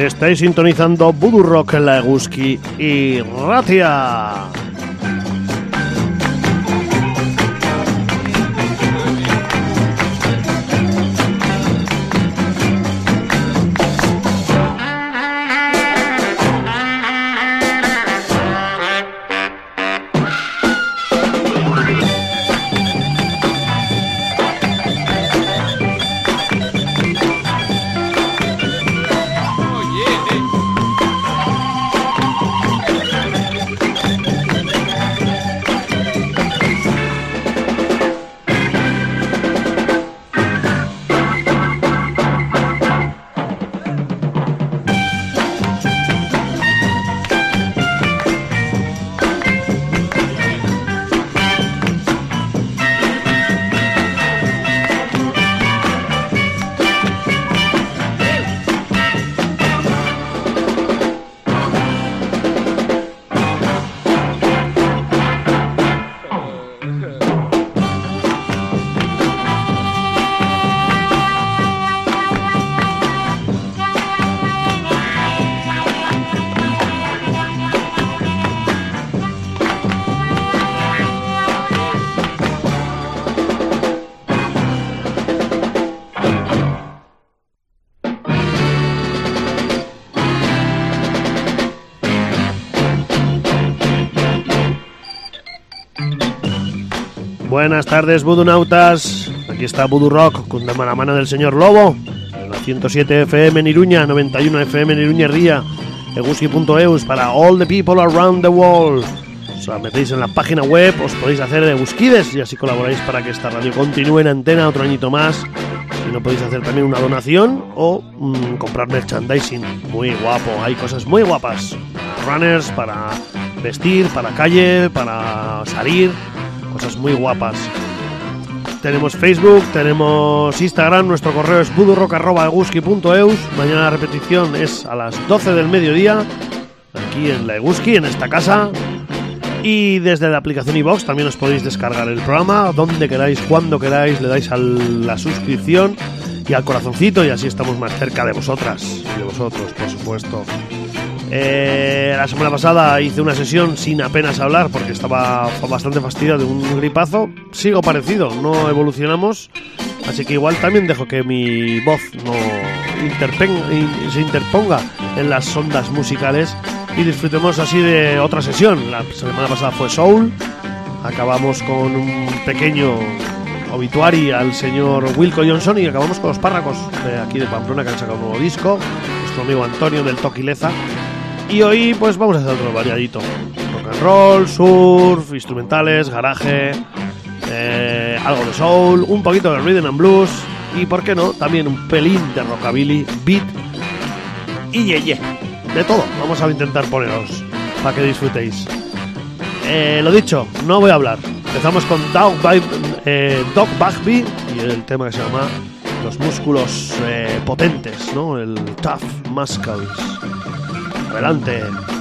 Estáis sintonizando Voodoo Rock la Eguski y Ratia. Buenas tardes, Budunautas. Aquí está Voodoo Rock con la mano del señor Lobo. La 107 FM en Iruña, 91 FM en Iruña Ría, eguski.eus para all the people around the world. Os metéis en la página web, os podéis hacer Egusquides y así colaboráis para que esta radio continúe en antena otro añito más. Si no podéis hacer también una donación o mm, comprar merchandising. Muy guapo, hay cosas muy guapas. Runners para vestir, para calle, para salir muy guapas. Tenemos Facebook, tenemos Instagram, nuestro correo es budurrock.eguski.eus. Mañana la repetición es a las 12 del mediodía, aquí en la Eguski, en esta casa. Y desde la aplicación iBox también os podéis descargar el programa, donde queráis, cuando queráis, le dais a la suscripción y al corazoncito y así estamos más cerca de vosotras y de vosotros, por supuesto. Eh, la semana pasada hice una sesión sin apenas hablar porque estaba bastante fastidiado de un gripazo. Sigo parecido, no evolucionamos. Así que igual también dejo que mi voz no se interponga en las ondas musicales y disfrutemos así de otra sesión. La semana pasada fue Soul. Acabamos con un pequeño obituari al señor Wilco Johnson y acabamos con los párracos de aquí de Pamplona que han sacado un nuevo disco. Nuestro amigo Antonio del Toquileza y hoy pues vamos a hacer otro variadito. Rock and roll, surf, instrumentales, garaje, eh, algo de soul, un poquito de rhythm and blues y, ¿por qué no?, también un pelín de rockabilly, beat y ye, De todo, vamos a intentar poneros para que disfrutéis. Eh, lo dicho, no voy a hablar. Empezamos con Dog, eh, Bagby y el tema que se llama Los músculos potentes, ¿no? El Tough Muscles. Adelante.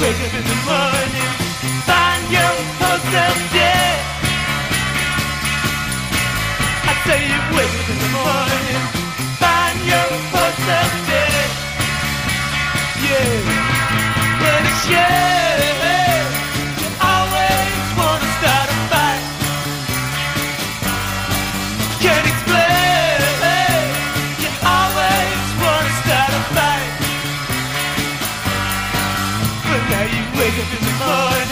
wake up in the morning, find your yourself dead. I say you wake up in the morning, find your yourself dead. Yeah, but it's yeah. Look at this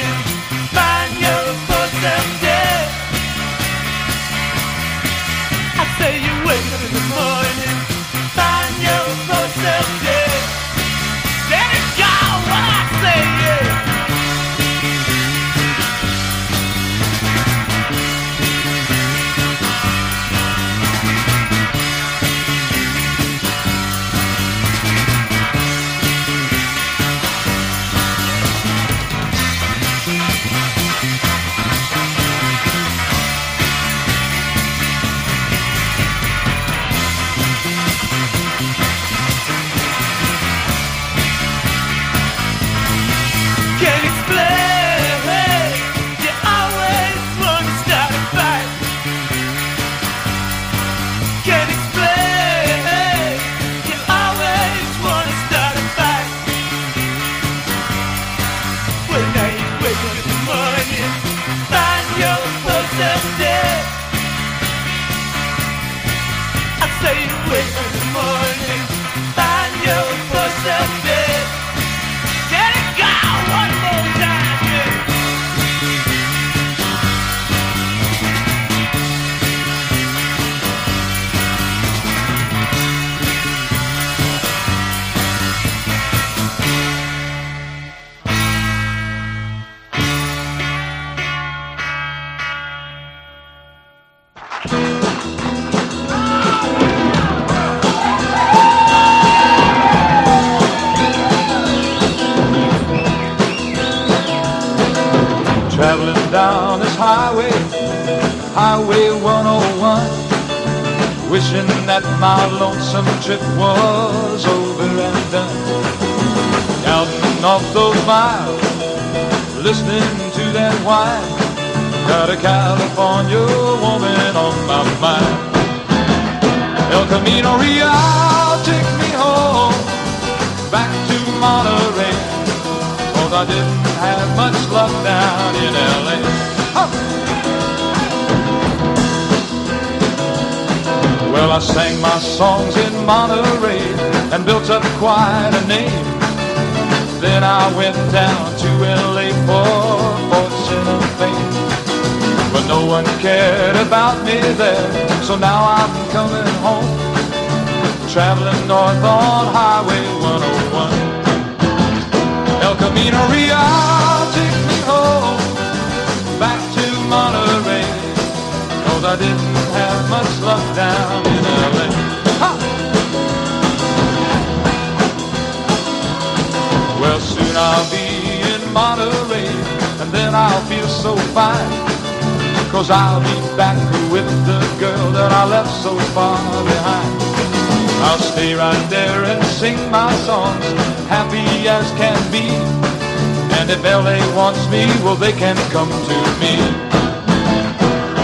if LA wants me, well, they can come to me.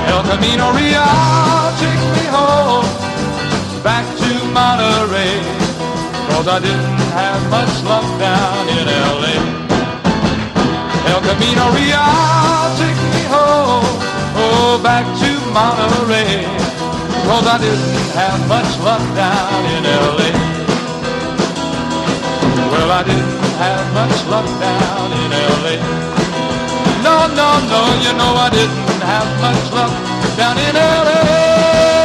El Camino Real takes me home, back to Monterey, cause I didn't have much luck down in LA. El Camino Real takes me home, oh, back to Monterey, cause I didn't have much luck down in LA. Well, I didn't have much luck down in L.A. No, no, no, you know I didn't have much luck down in L.A.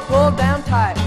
pulled down tight.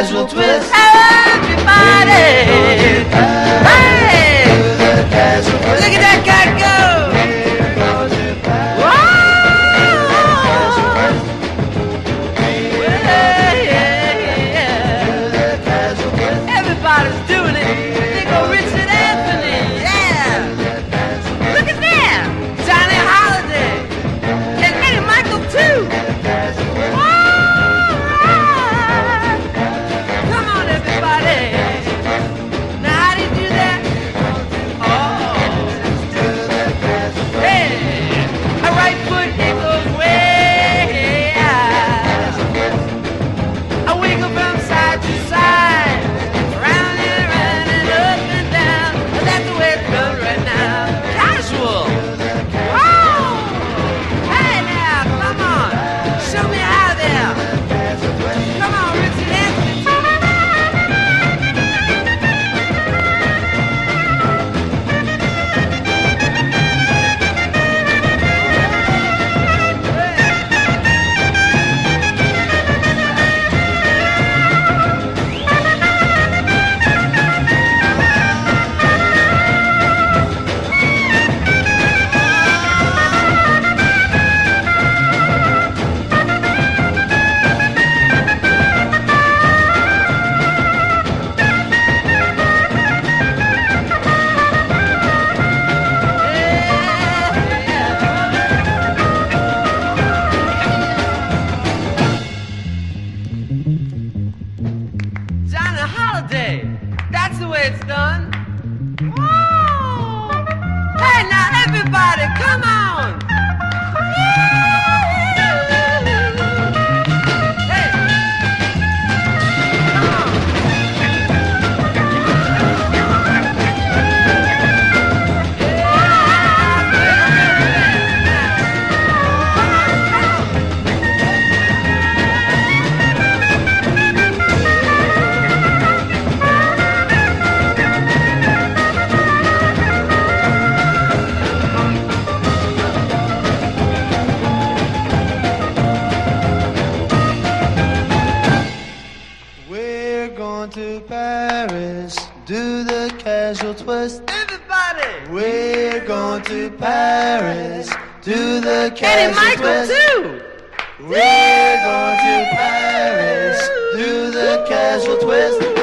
Casual twist. first. Everybody! We're going to Paris, to the Candy Michael, West. too! We're going to Paris, to the Castle Twist.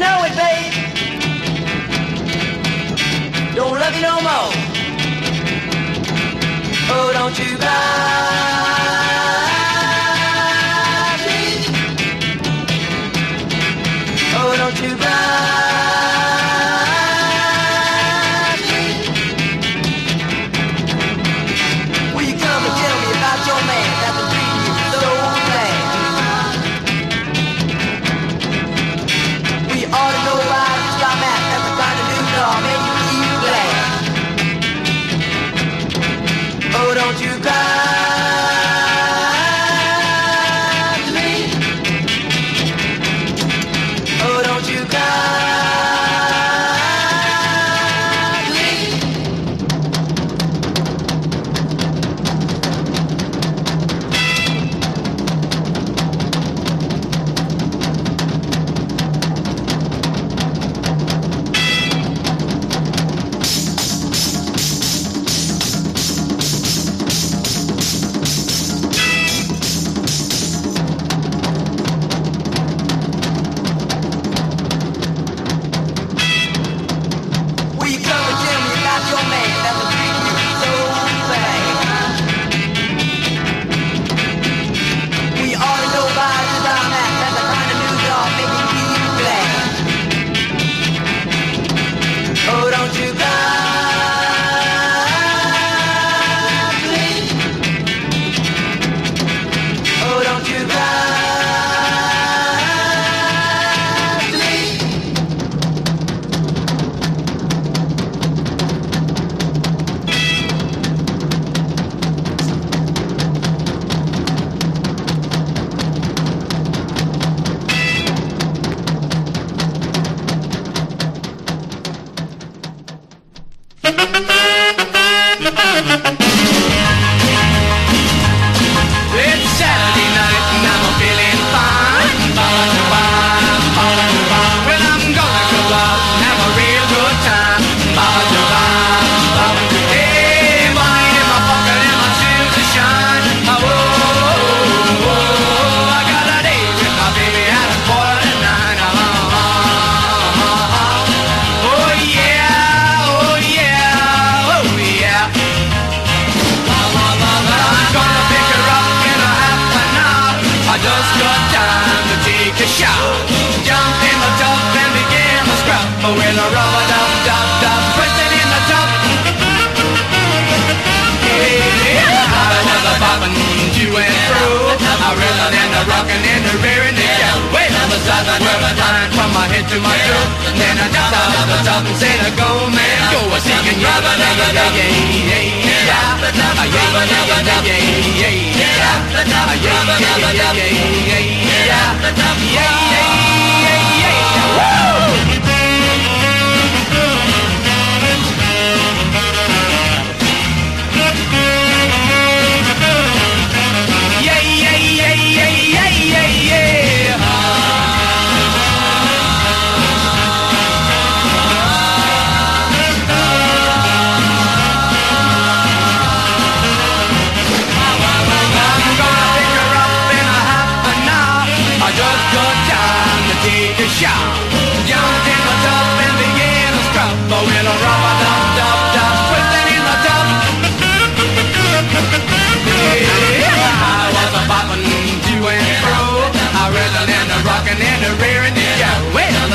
know it, babe. Don't love you no more. Oh, don't you cry.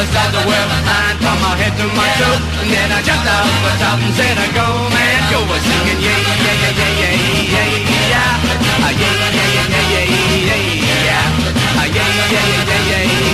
Well, the stars were flying from my head to my toe. And then I jumped off the top and said, Go man, go a singing, yeah, yeah, yeah, yeah, yeah, yeah, yeah. Ah, yeah, yeah, yeah, yeah. Ah, yeah, yeah, yeah, yeah, yeah, yeah, yeah. Yeah,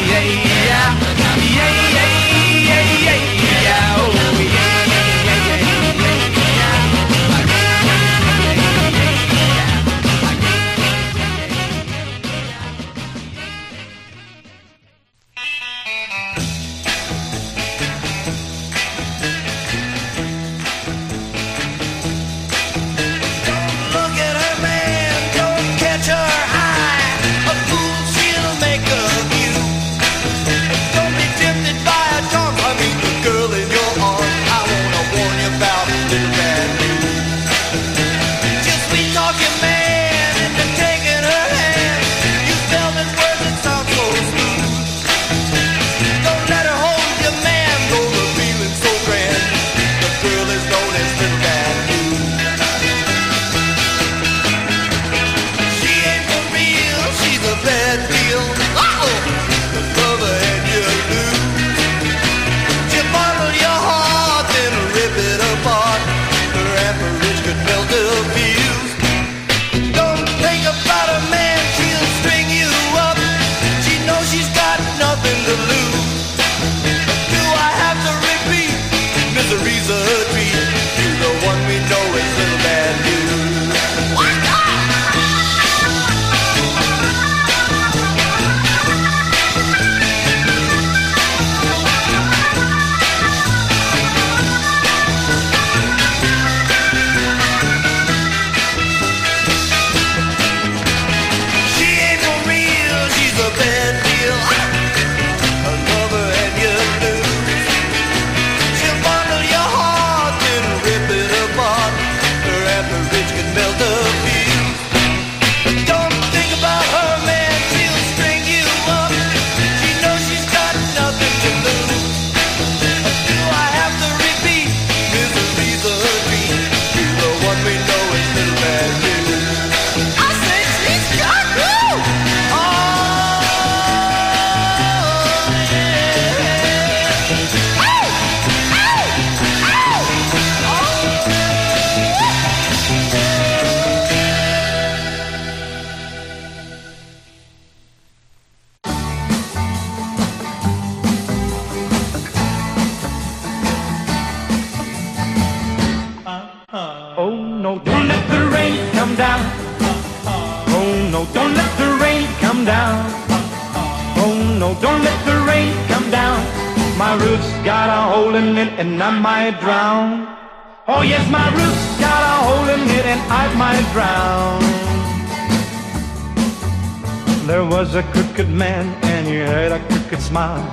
man and he had a crooked smile.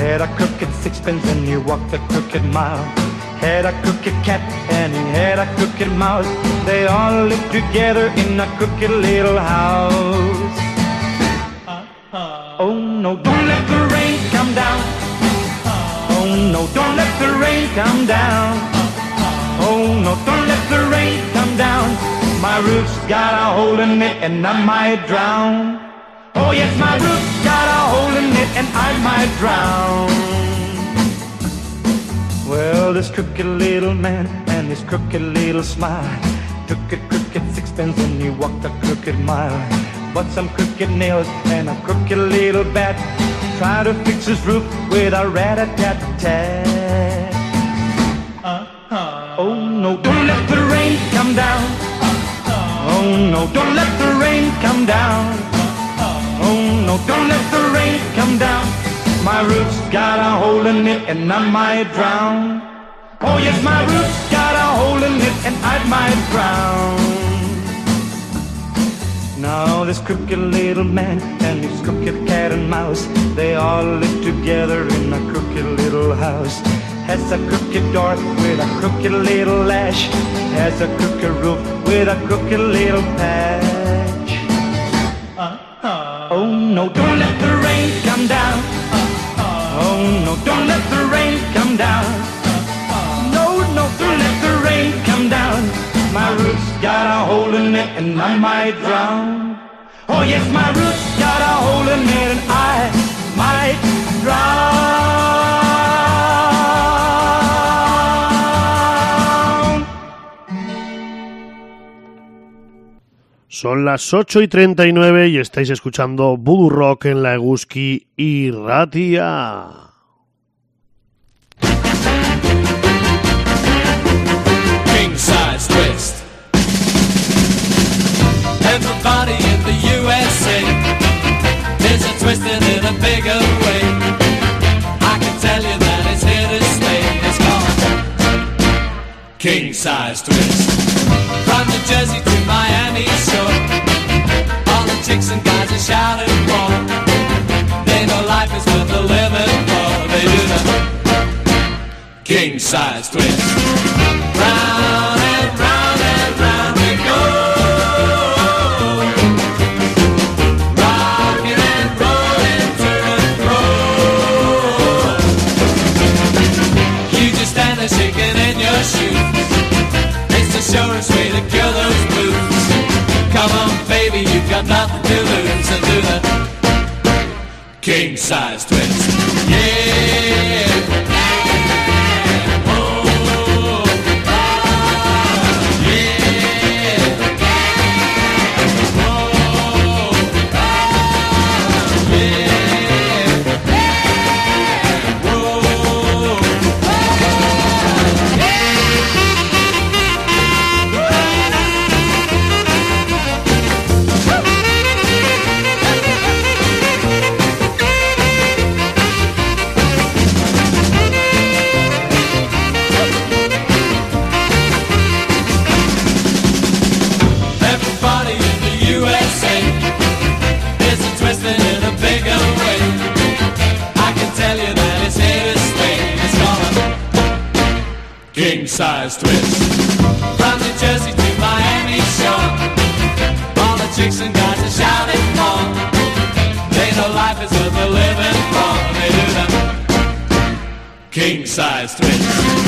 Had a crooked sixpence and he walked a crooked mile. Had a crooked cat and he had a crooked mouse. They all lived together in a crooked little house. Uh, uh. Oh no, don't let the rain come down. Uh, oh no, don't let the rain come down. Oh no, don't let the rain come down. My roof's got a hole in it and I might drown. Oh yes, my roof's got a hole in it and I might drown. Well, this crooked little man and his crooked little smile took a crooked sixpence and he walked a crooked mile. Bought some crooked nails and a crooked little bat. Tried to fix his roof with a rat-a-tat-tat. Uh-huh. Oh no, don't let the rain come down. Oh no, don't let the rain come down. No, don't let the rain come down. My roof's got a hole in it and I might drown. Oh yes, my roof's got a hole in it and I might drown. Now this crooked little man and his crooked cat and mouse, they all live together in a crooked little house. Has a crooked door with a crooked little lash. Has a crooked roof with a crooked little patch. Uh, uh. Oh no, don't let the rain come down. Oh no, don't let the rain come down. No, no, don't let the rain come down. My roots got a hole in it and I might drown. Oh yes, my roots got a hole in it and I might drown. Son las 8 y 39 y estáis escuchando Voodoo Rock en la Eguski y Ratia. size twist. Everybody in the USA is a twisting in a bigger way. I can tell you that it's here to stay. It's called king size twist. From New Jersey to Miami chicks and guys are shouting for. They know life is worth living for. They do the king size twist. Got nothing to lose and do the king size twist. Size twist. From New Jersey to Miami shore, all the chicks and guys are shouting more. They know life is worth living for. They do the king size twist.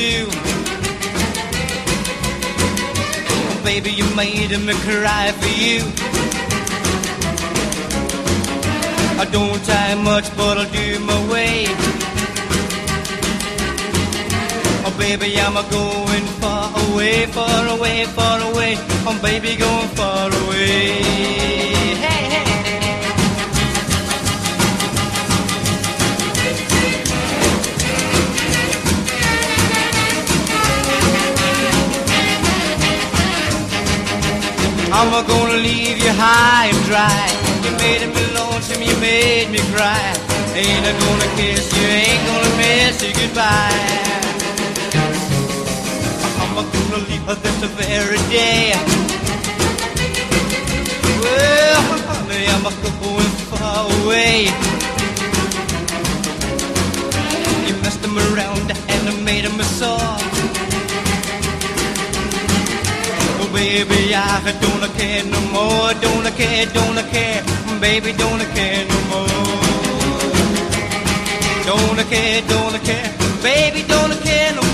do. Baby, you made me cry for you. I don't try much, but I'll do my way. Oh, baby, I'm a going far away, far away, far away. I'm oh, baby, going far away. Hey, hey. I'm gonna leave you high and dry. You made me lonesome, you made me cry. Ain't I gonna kiss you, ain't gonna miss you goodbye. I'm gonna leave her this very day. Well, honey, I'm going far away. You messed them around and I made them sore baby, I don't care no more. Don't care, don't care, baby, don't care no more. Don't care, don't care, baby, don't care no more.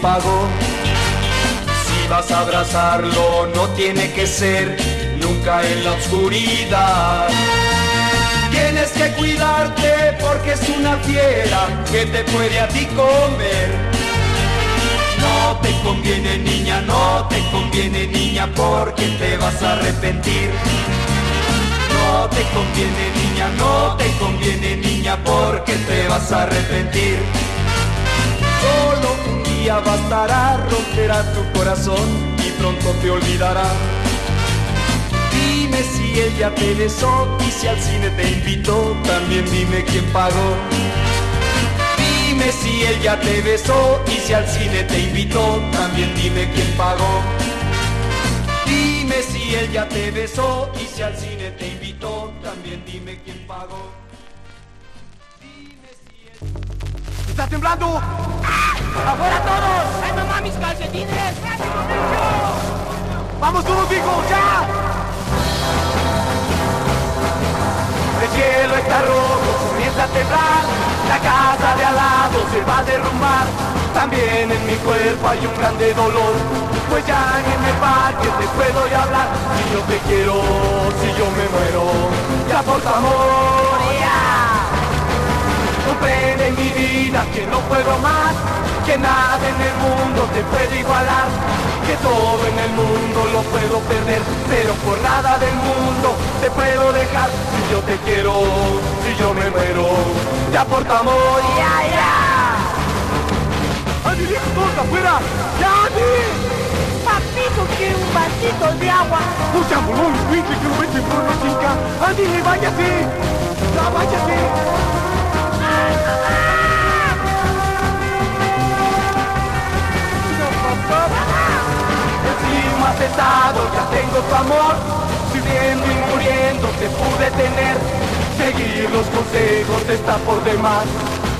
Pagó. Si vas a abrazarlo, no tiene que ser nunca en la oscuridad. Tienes que cuidarte porque es una fiera que te puede a ti comer. No te conviene niña, no te conviene niña porque te vas a arrepentir. No te conviene niña, no te conviene niña porque te vas a arrepentir. Solo bastará, romperá tu corazón y pronto te olvidará. Dime si él ya te besó y si al cine te invitó, también dime quién pagó. Dime si él ya te besó y si al cine te invitó, también dime quién pagó. Dime si él ya te besó y si al cine te invitó, también dime quién pagó. Dime si él... ¡Está temblando! ¡Afuera todos! ¡Ay, mamá, mis calcetines! ¡Vamos todos, hijos, ya! El cielo está rojo, comienza a temblar La casa de al lado se va a derrumbar También en mi cuerpo hay un grande dolor Pues ya en el parque te puedo ya hablar Si yo te quiero, si yo me muero Ya por tu amor, Comprende mi vida que no puedo más Que nada en el mundo te puede igualar Que todo en el mundo lo puedo perder Pero por nada del mundo te puedo dejar Si yo te quiero, si yo me muero Ya por tu amor, ya, ya ¡Andy, afuera! ¡Ya! Papito quiere un vasito de agua. ¡No se amoló el pinche que vete por una chica! ¡Andy, váyase! ¡Ya, váyase! Ya tengo tu amor. Viviendo y muriendo te pude tener. Seguir los consejos está por demás.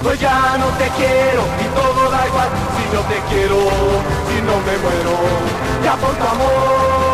Pues ya no te quiero y todo da igual. Si no te quiero, si no me muero Ya por tu amor,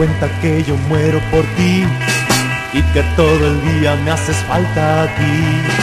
cuenta que yo muero por ti y que todo el día me haces falta a ti.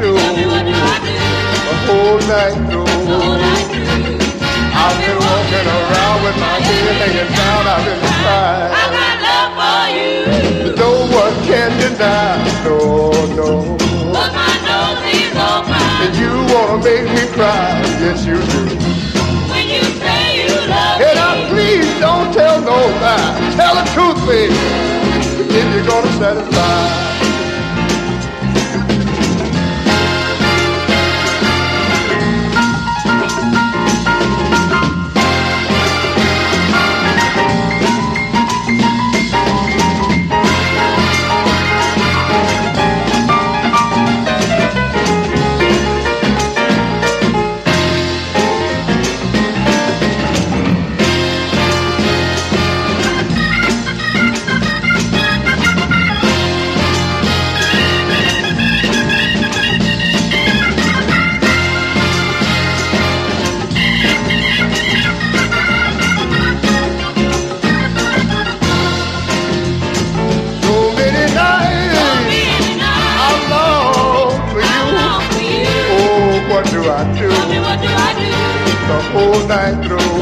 Do The whole night through. I've been walking around with my head hanging down. I've been crying. I got love for you, No one can deny. No, no. but my nose is open And you wanna make me cry. Yes, you do. when you say you love And I please don't tell no lie. Tell the truth, baby. If you're gonna satisfy. Whole night through.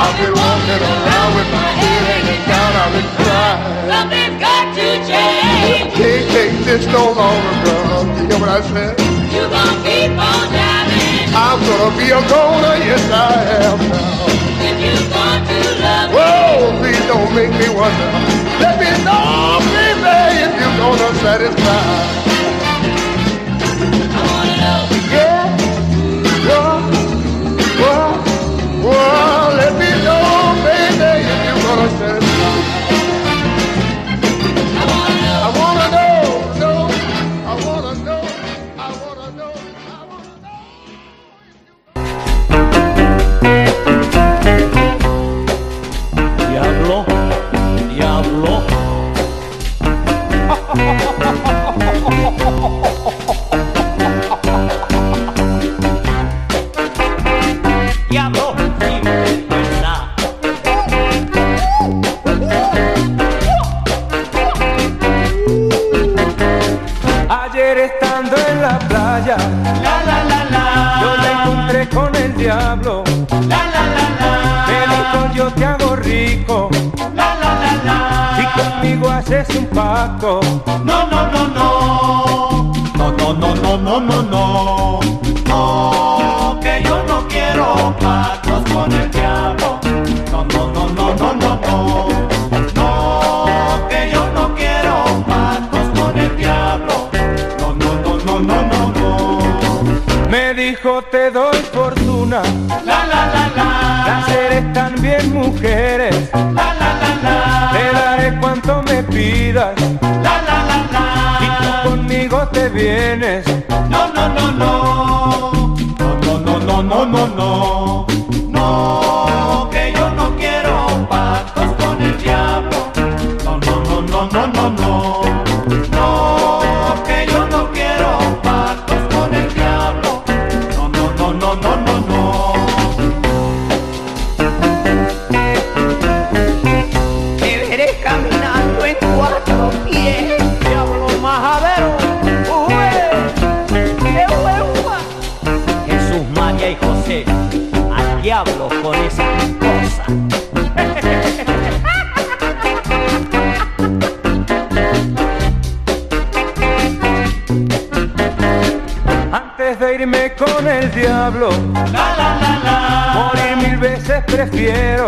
I've been walking around with my head hanging down. I've been crying. Something's got to change. Can't take this no longer, girl. You hear what I said? You gonna keep on driving I'm gonna be a goner, yes I am now. if you going to love me. Whoa, please don't make me wonder. Let me know, baby, if you're gonna satisfy. Jesús, María y José, al diablo con esa cosa. Antes de irme con el diablo, La, la, la, la. morir mil veces prefiero.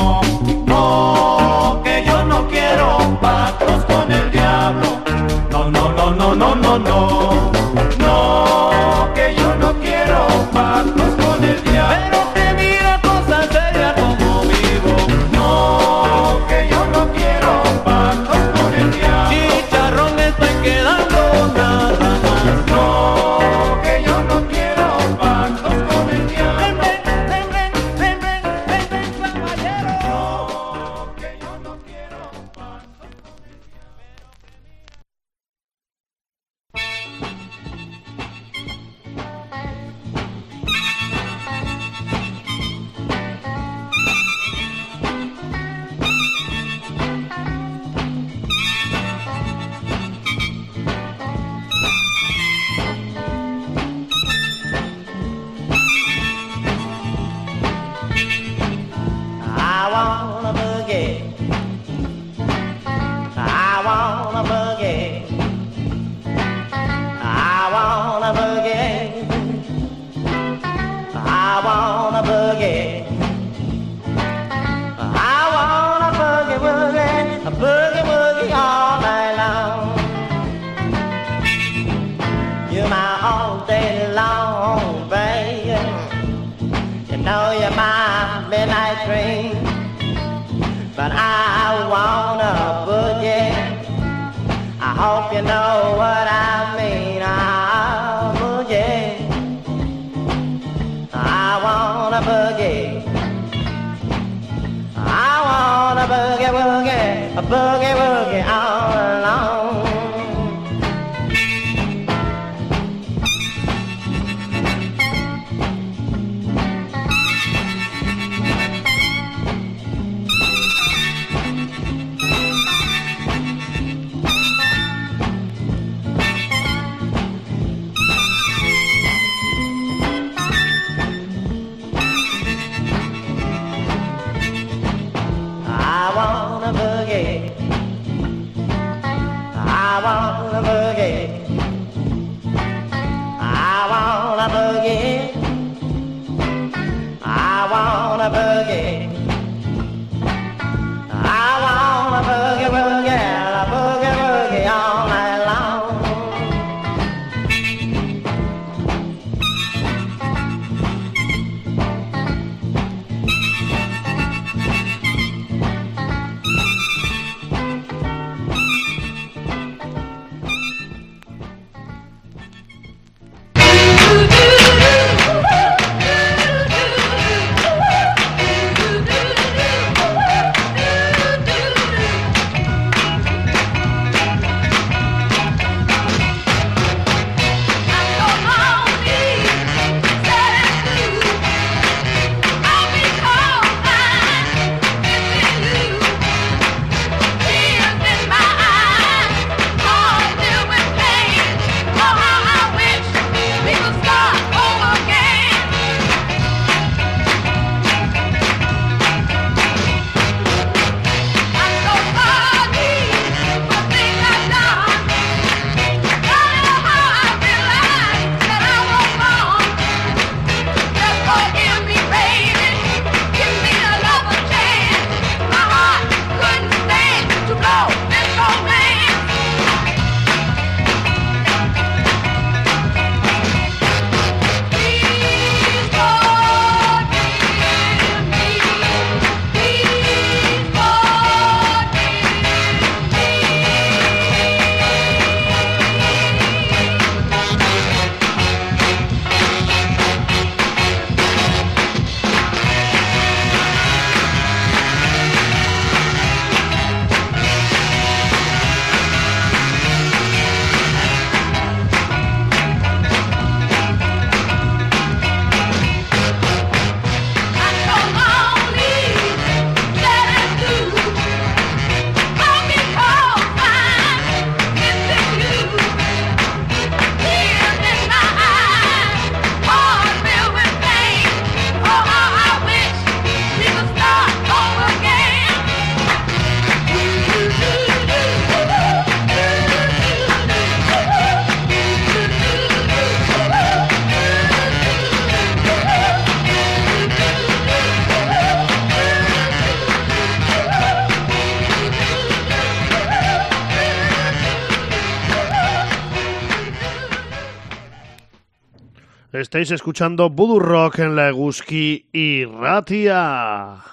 Estáis escuchando Voodoo Rock en la Eguski y Ratia.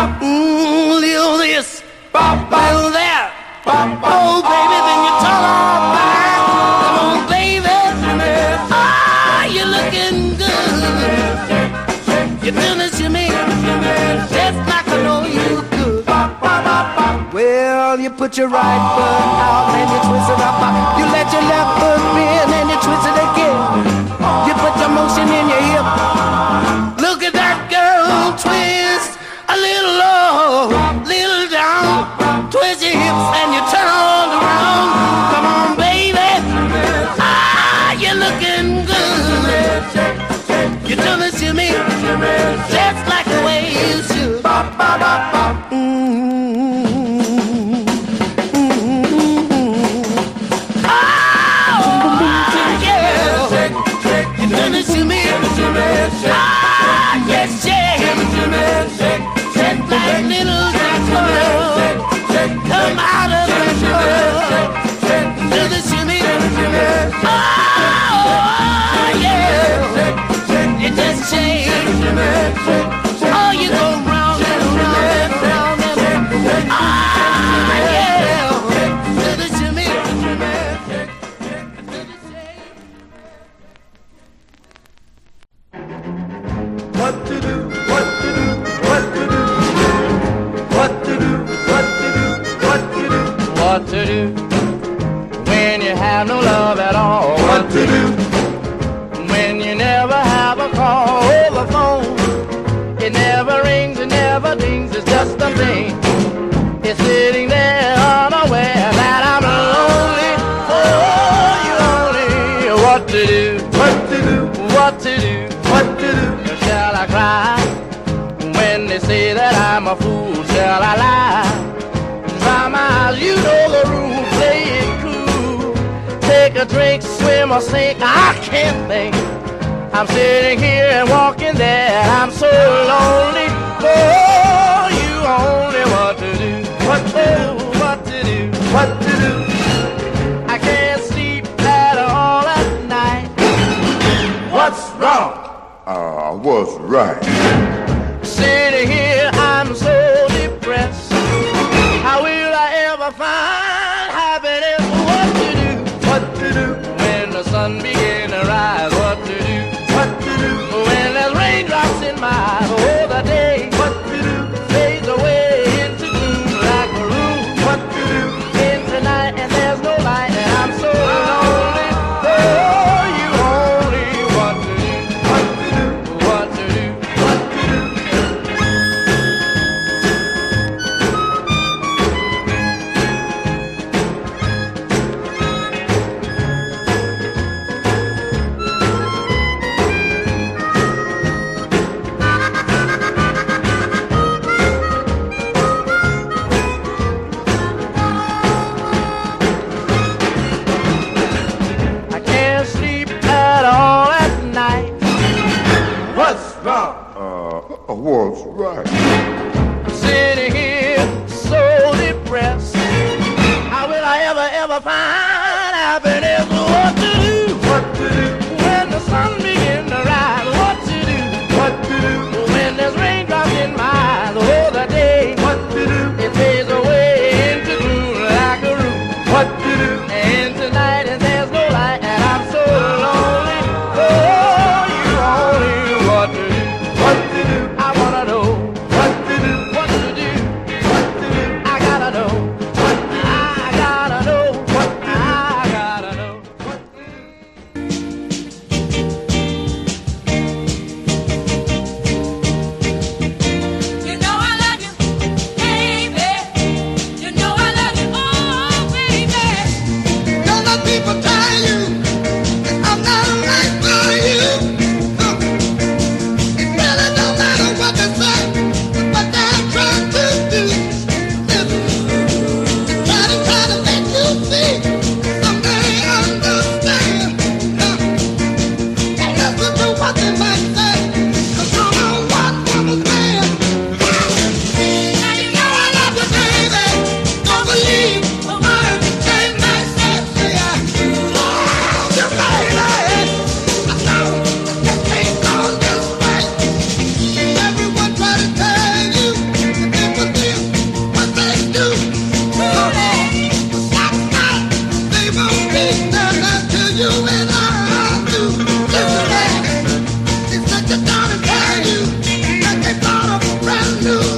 The your right foot out. What to do, what to do, what to do, what to do, what to do, what to do, What to do when you have no love at all? what to do, Shall I lie? Eyes, you know the rule. Play it cool. Take a drink, swim or sink. I can't think. I'm sitting here and walking there. I'm so lonely. Oh, you only what to do. What to do? What to do? what to do, I can't sleep at all at night. what's wrong? Ah, I was right. Sitting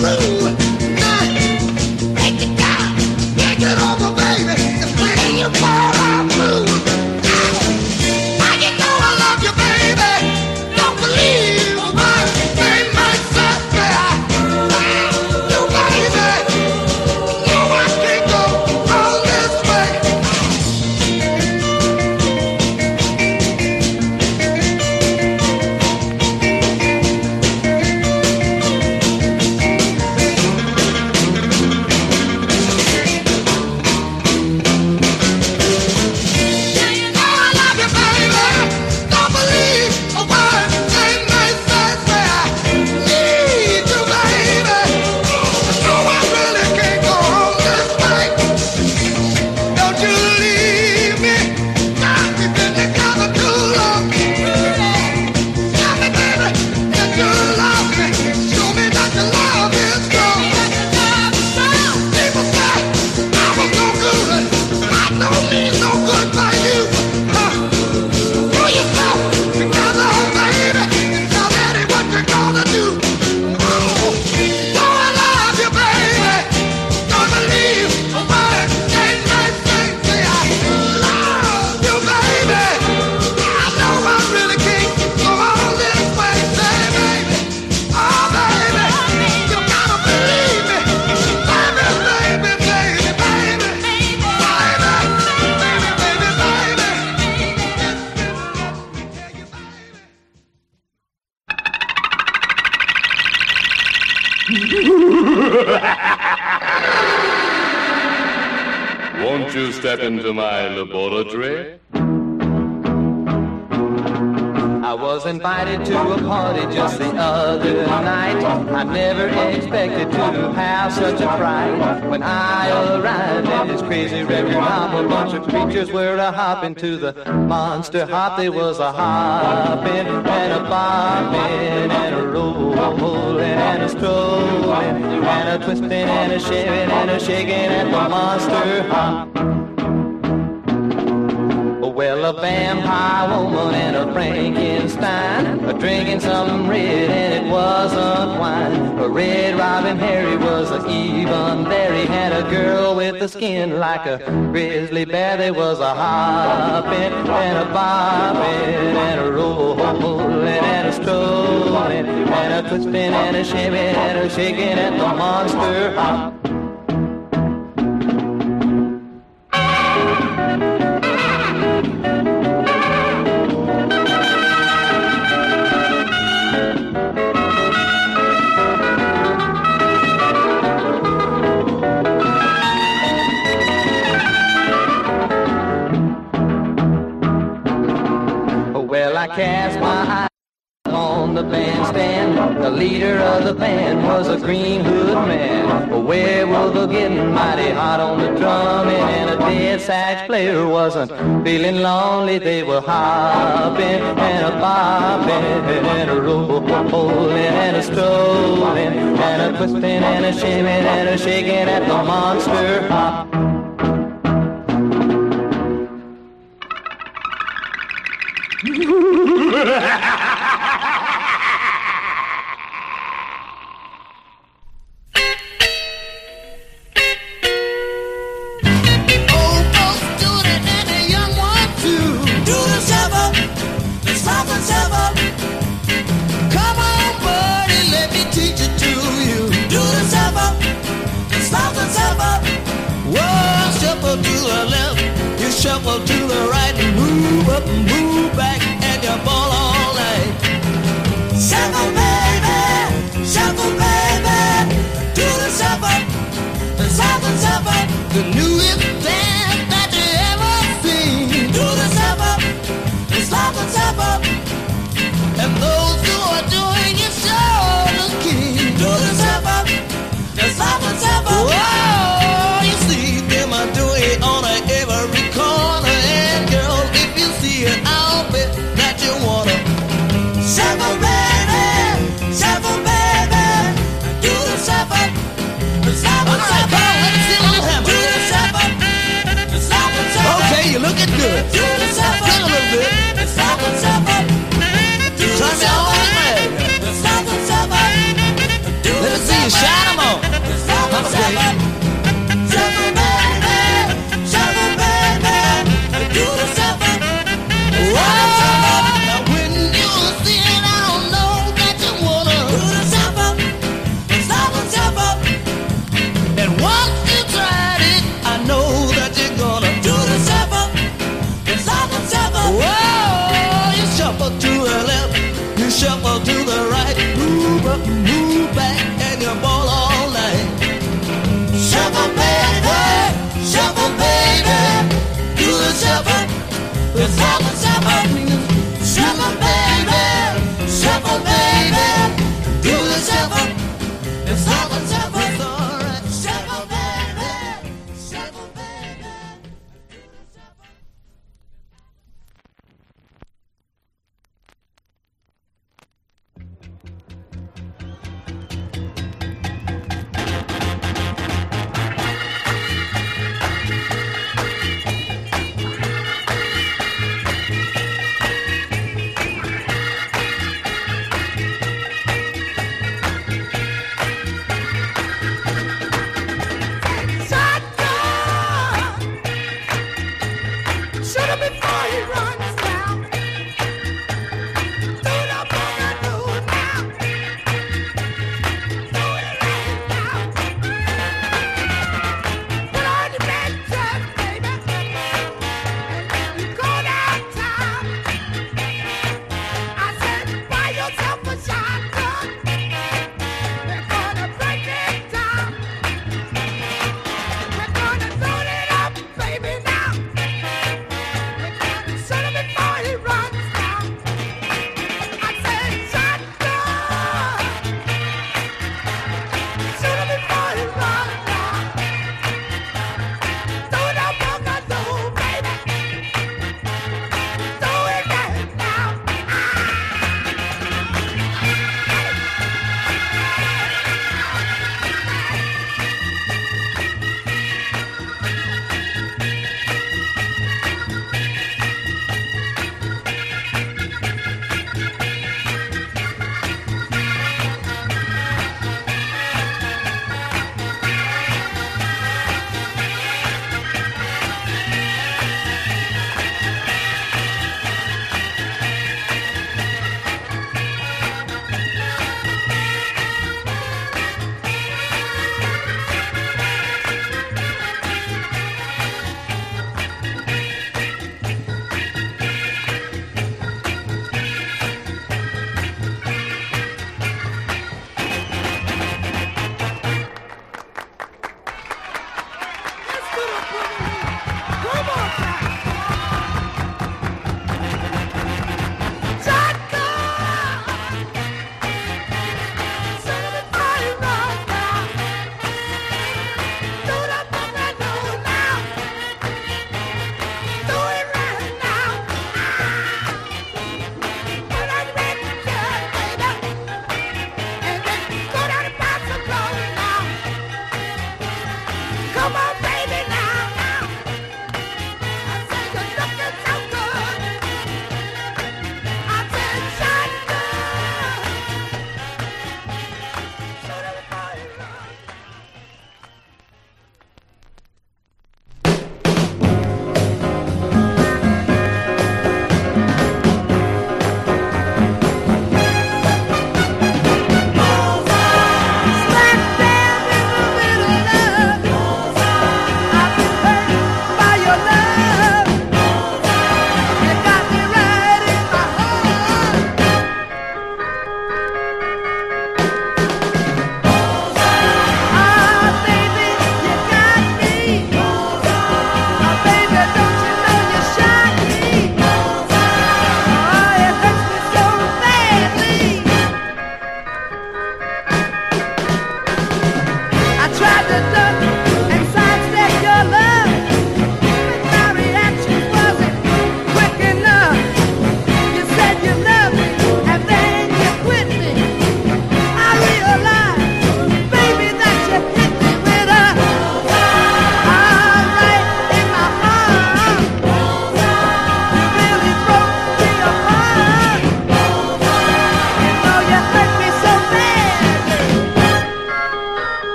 love. Mr. Hartley was a heart. skin like a grizzly bear. There was a hopping and a bobbing and a rolling and a strolling and a twisting and a shaming and a shaking at the monster hop. hopping and a bobbing and a rolling and a strolling and a twisting and a shaming and a shaking at the monster pop. the left, you shuffle to the right, move up, move back, and you ball all night. Shuffle, baby, shuffle, baby, do the shuffle, the shuffle, shuffle, the newest dance that you ever seen. Do the shuffle, the shuffle, shuffle, and those who are doing it sure looking. Do the shuffle, the shuffle. Do yourself up. Get a little bit. Turn me.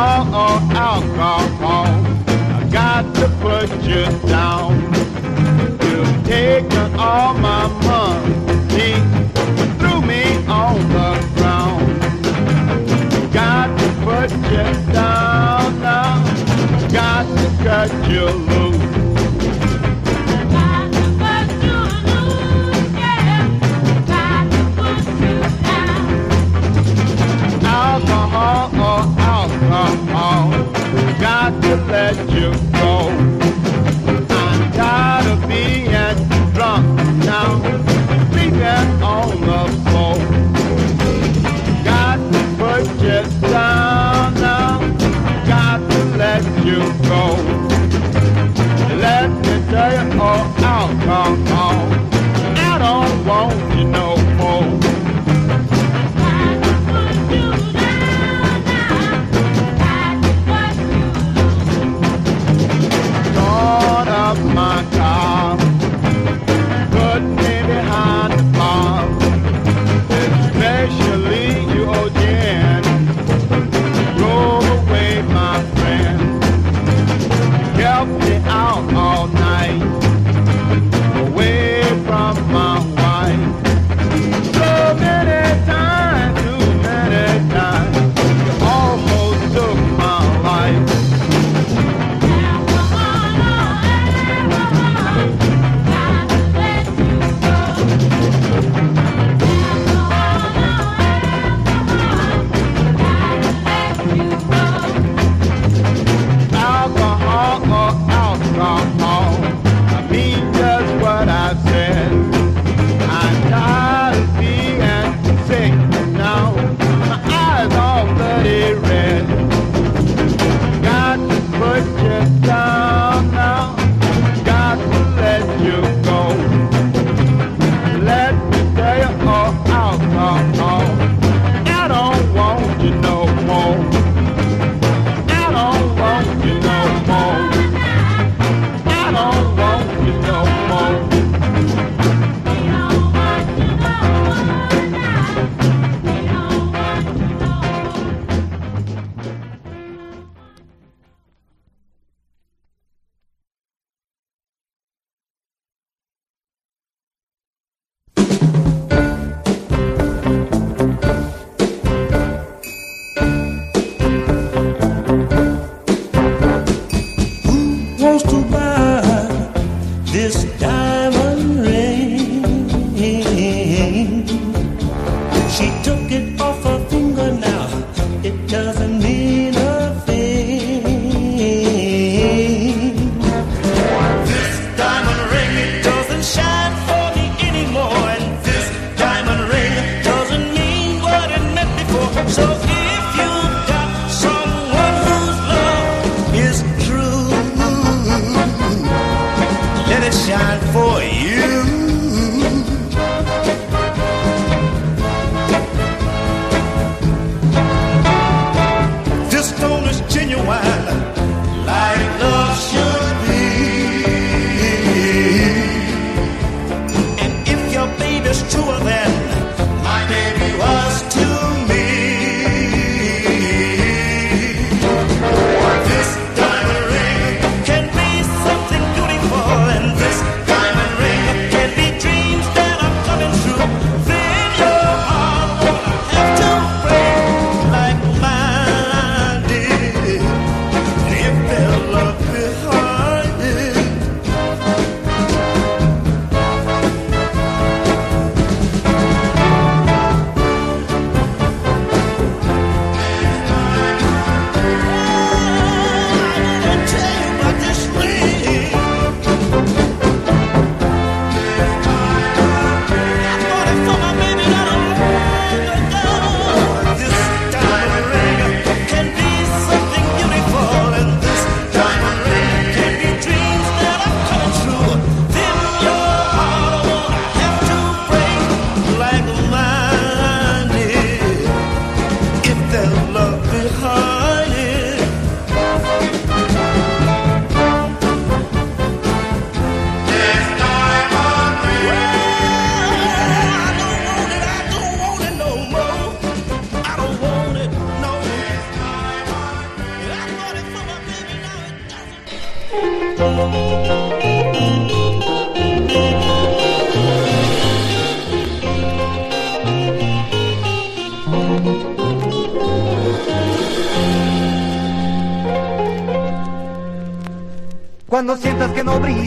all on alcohol. I got to put you down. You've taken all my money, threw me on the ground. Got to put you down now. Got to cut you loose. Let you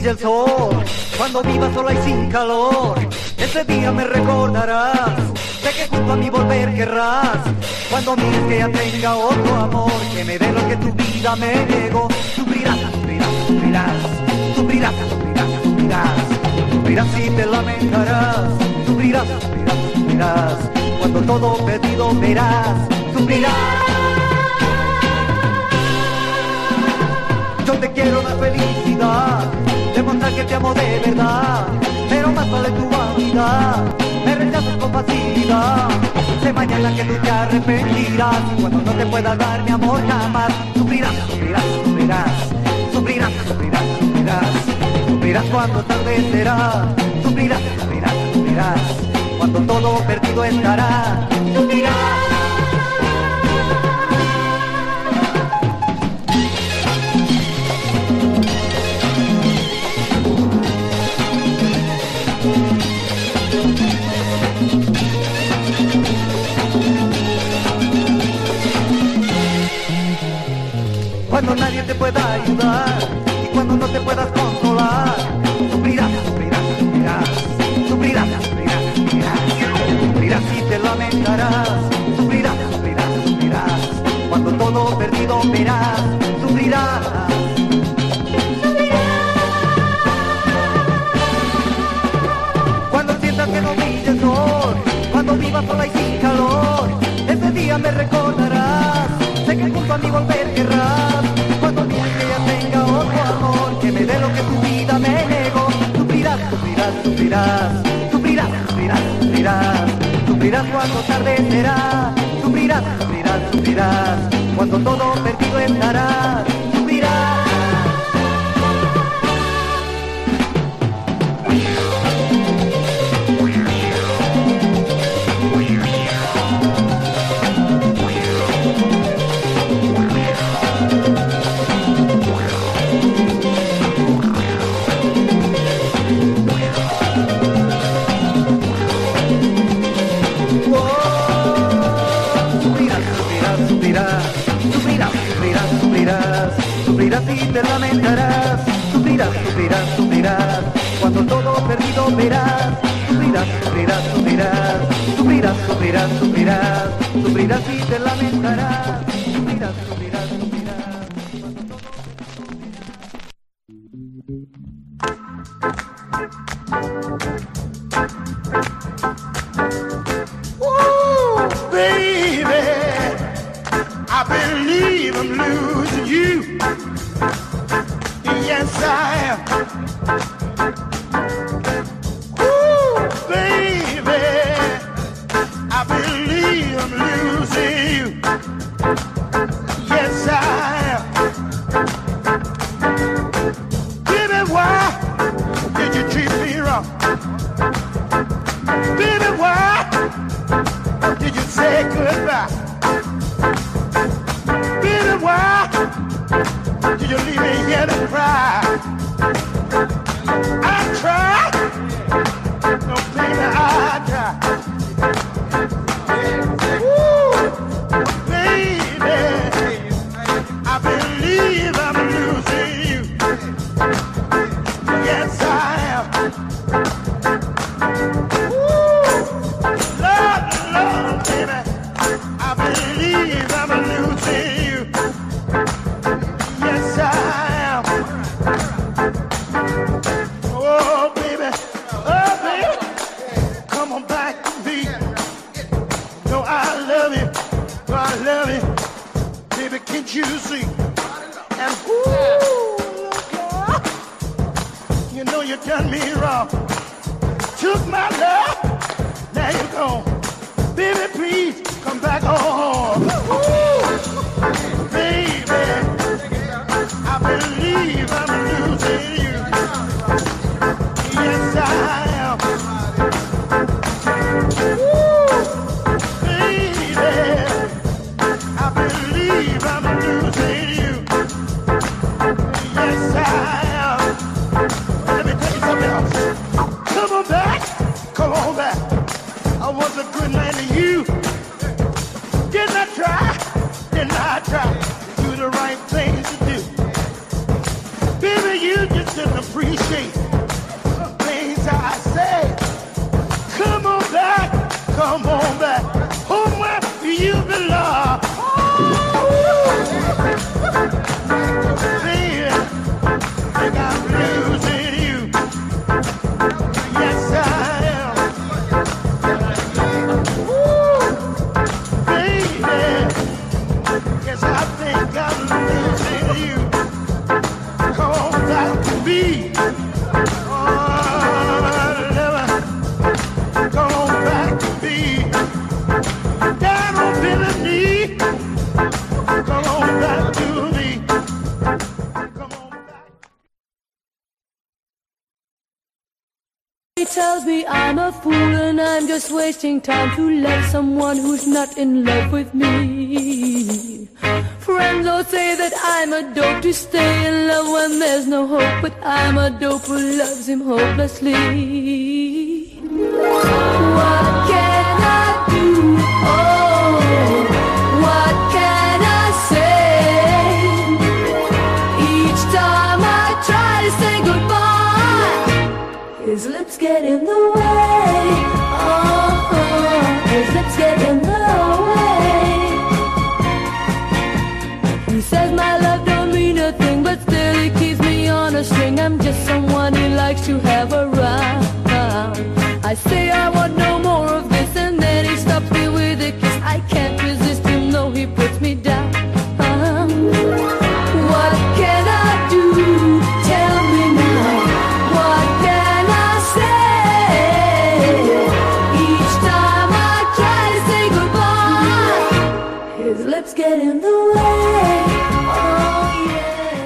brilla el sol, cuando vivas sola y sin calor, ese día me recordarás. Sé que junto a mí volver querrás. Cuando mires que ya tenga otro amor, que me dé lo que tu vida me negó. Sufrirás, sufrirás, sufrirás, sufrirás, sufrirás, sufrirás. Sufrirás y te lamentarás. Sufrirás, sufrirás, sufrirás. Cuando todo perdido verás. Sufrirás. Yo te quiero dar felicidad, demostrar que te amo de verdad, pero más vale tu vanidad, me rechazas con facilidad. Sé mañana que tú te arrepentirás, cuando no te pueda dar mi amor jamás, sufrirás, sufrirás, sufrirás, sufrirás, sufrirás, sufrirás, sufrirás cuando tarde será, sufrirás, sufrirás, sufrirás, cuando todo perdido estará, sufrirás. Cuando nadie te pueda ayudar y cuando no te puedas consolar, sufrirás, sufrirás, sufrirás, sufrirás, sufrirás, sufrirás, sufrirás y te lamentarás, sufrirás, sufrirás, sufrirás, cuando todo perdido verás, sufrirás. Cuando sientas que no brilla el sol, cuando vivas sola y sin calor, ese día me recordarás. Sé que junto a mí volver querrás. Sufrirás, sufrirás, sufrirás, sufrirás, cuando tarde será. Sufrirás, sufrirás, sufrirás. Cuando todo perdido estará. Just wasting time to love someone who's not in love with me. Friends all say that I'm a dope to stay in love when there's no hope, but I'm a dope who loves him hopelessly.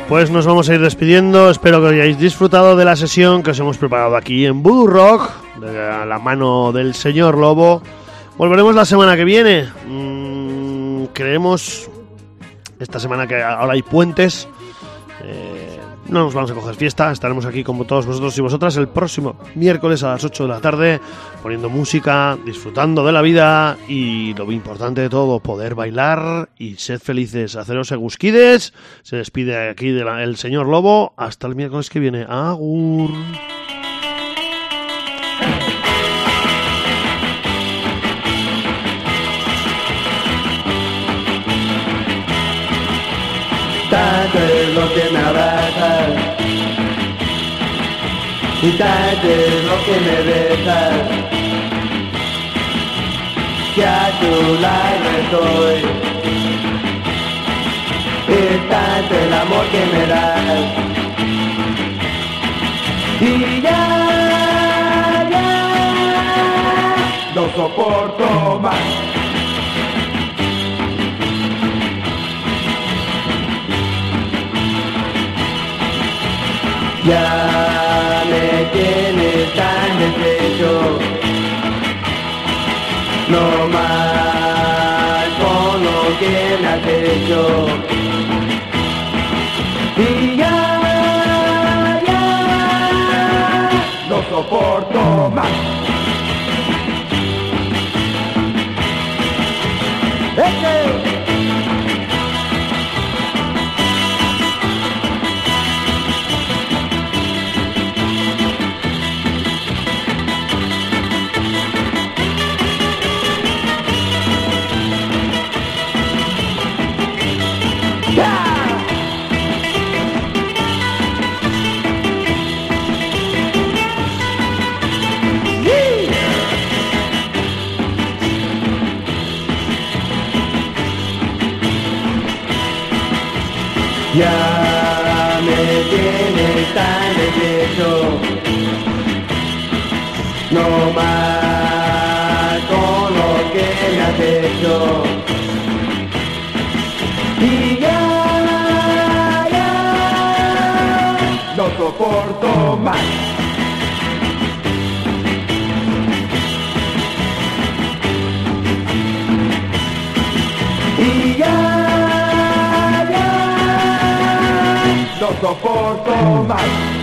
Pues nos vamos a ir despidiendo. Espero que hayáis disfrutado de la sesión que os hemos preparado aquí en Voodoo Rock, la mano del señor Lobo. Volveremos la semana que viene. Mm, creemos esta semana que ahora hay puentes. No nos vamos a coger fiesta. Estaremos aquí como todos vosotros y vosotras el próximo miércoles a las 8 de la tarde poniendo música, disfrutando de la vida y lo importante de todo, poder bailar y sed felices. Haceros egusquides. Se despide aquí el señor Lobo. Hasta el miércoles que viene. Agur. Tanto es lo que me abraza y tanto es lo que me besa. Que a tu lado estoy. Es tanto el amor que me das. Y ya, ya no soporto más Ya me tienes tan deshecho No más con lo que me has hecho Y ya, ya No soporto más más Y ya, ya. No soporto más